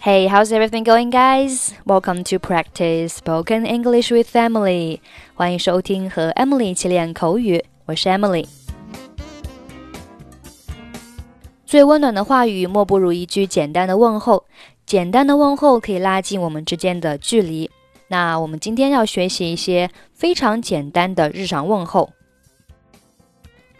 Hey, how's everything going, guys? Welcome to practice spoken English with Emily. 欢迎收听和 Emily 一起练口语，我是 Emily。最温暖的话语，莫不如一句简单的问候。简单的问候可以拉近我们之间的距离。那我们今天要学习一些非常简单的日常问候。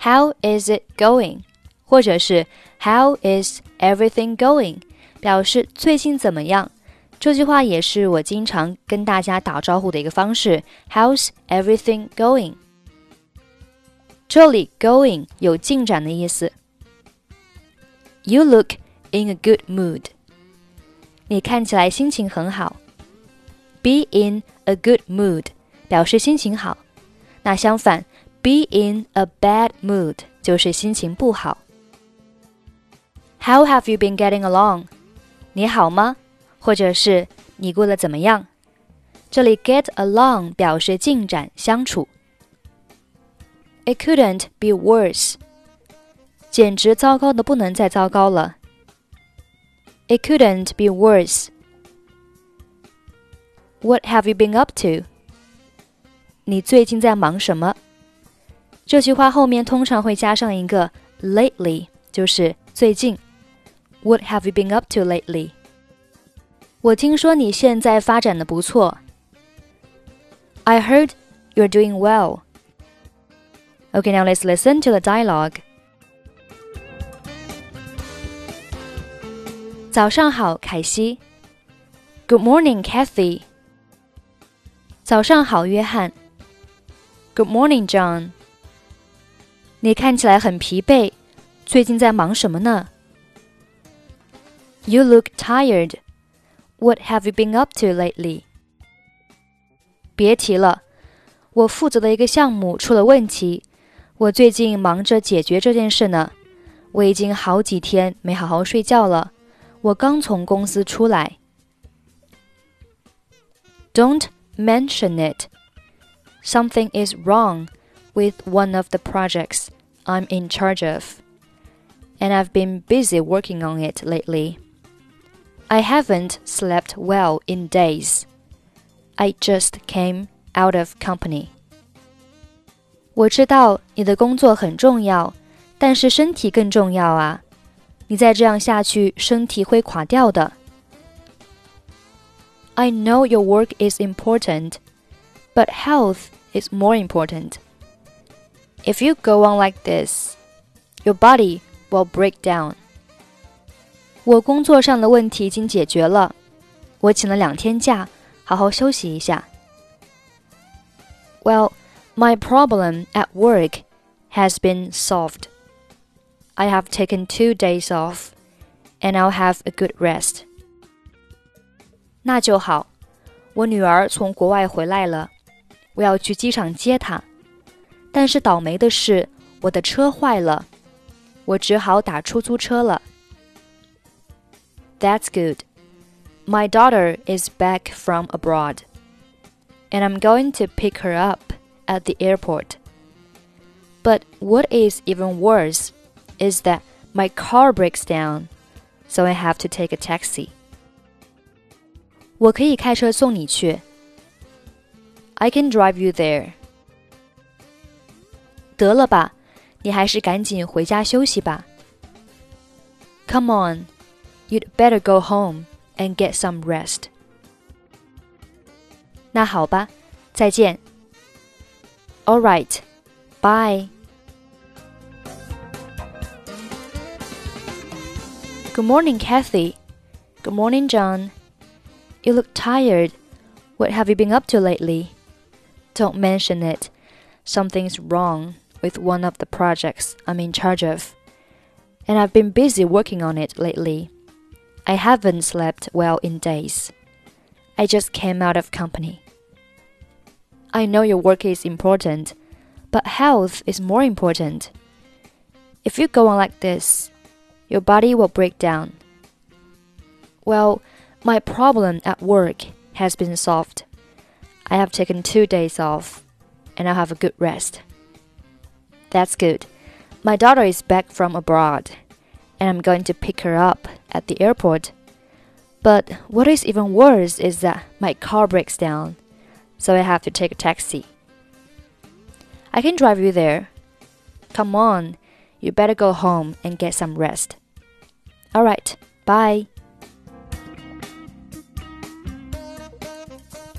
How is it going？或者是 How is everything going？ 表示最近怎么样？这句话也是我经常跟大家打招呼的一个方式。How's everything going？这里 going 有进展的意思。You look in a good mood。你看起来心情很好。Be in a good mood 表示心情好。那相反，be in a bad mood 就是心情不好。How have you been getting along？ 你好吗？或者是你过得怎么样？这里 get along 表示进展、相处。It couldn't be worse，简直糟糕的不能再糟糕了。It couldn't be worse。What have you been up to？你最近在忙什么？这句话后面通常会加上一个 lately，就是最近。What have you been up to lately? 我听说你现在发展的不错。I heard you're doing well. Okay, now let's listen to the dialogue. 早上好，凯西。Good morning, Cathy. 早上好，约翰。Good morning, John. 你看起来很疲惫，最近在忙什么呢？？you look tired. What have you been up to lately? 别提了，我负责的一个项目出了问题，我最近忙着解决这件事呢。我已经好几天没好好睡觉了。我刚从公司出来。Don't mention it. Something is wrong with one of the projects I'm in charge of, and I've been busy working on it lately. I haven't slept well in days. I just came out of company. 我知道你的工作很重要，但是身体更重要啊！你再这样下去，身体会垮掉的。I know your work is important, but health is more important. If you go on like this, your body will break down. 我工作上的问题已经解决了，我请了两天假，好好休息一下。Well, my problem at work has been solved. I have taken two days off, and I'll have a good rest. 那就好，我女儿从国外回来了，我要去机场接她。但是倒霉的是，我的车坏了，我只好打出租车了。that's good. My daughter is back from abroad, and I'm going to pick her up at the airport. But what is even worse is that my car breaks down, so I have to take a taxi. 我可以开车送你去。I can drive you there. 得了吧，你还是赶紧回家休息吧。Come on. better go home and get some rest. 那好吧，再见。All right, bye. Good morning, Cathy. Good morning, John. You look tired. What have you been up to lately? Don't mention it. Something's wrong with one of the projects I'm in charge of. And I've been busy working on it lately. I haven't slept well in days. I just came out of company. I know your work is important, but health is more important. If you go on like this, your body will break down. Well, my problem at work has been solved. I have taken two days off, and I'll have a good rest. That's good. My daughter is back from abroad and I'm going to pick her up at the airport. But what is even worse is that my car breaks down, so I have to take a taxi. I can drive you there. Come on, you better go home and get some rest. Alright, bye.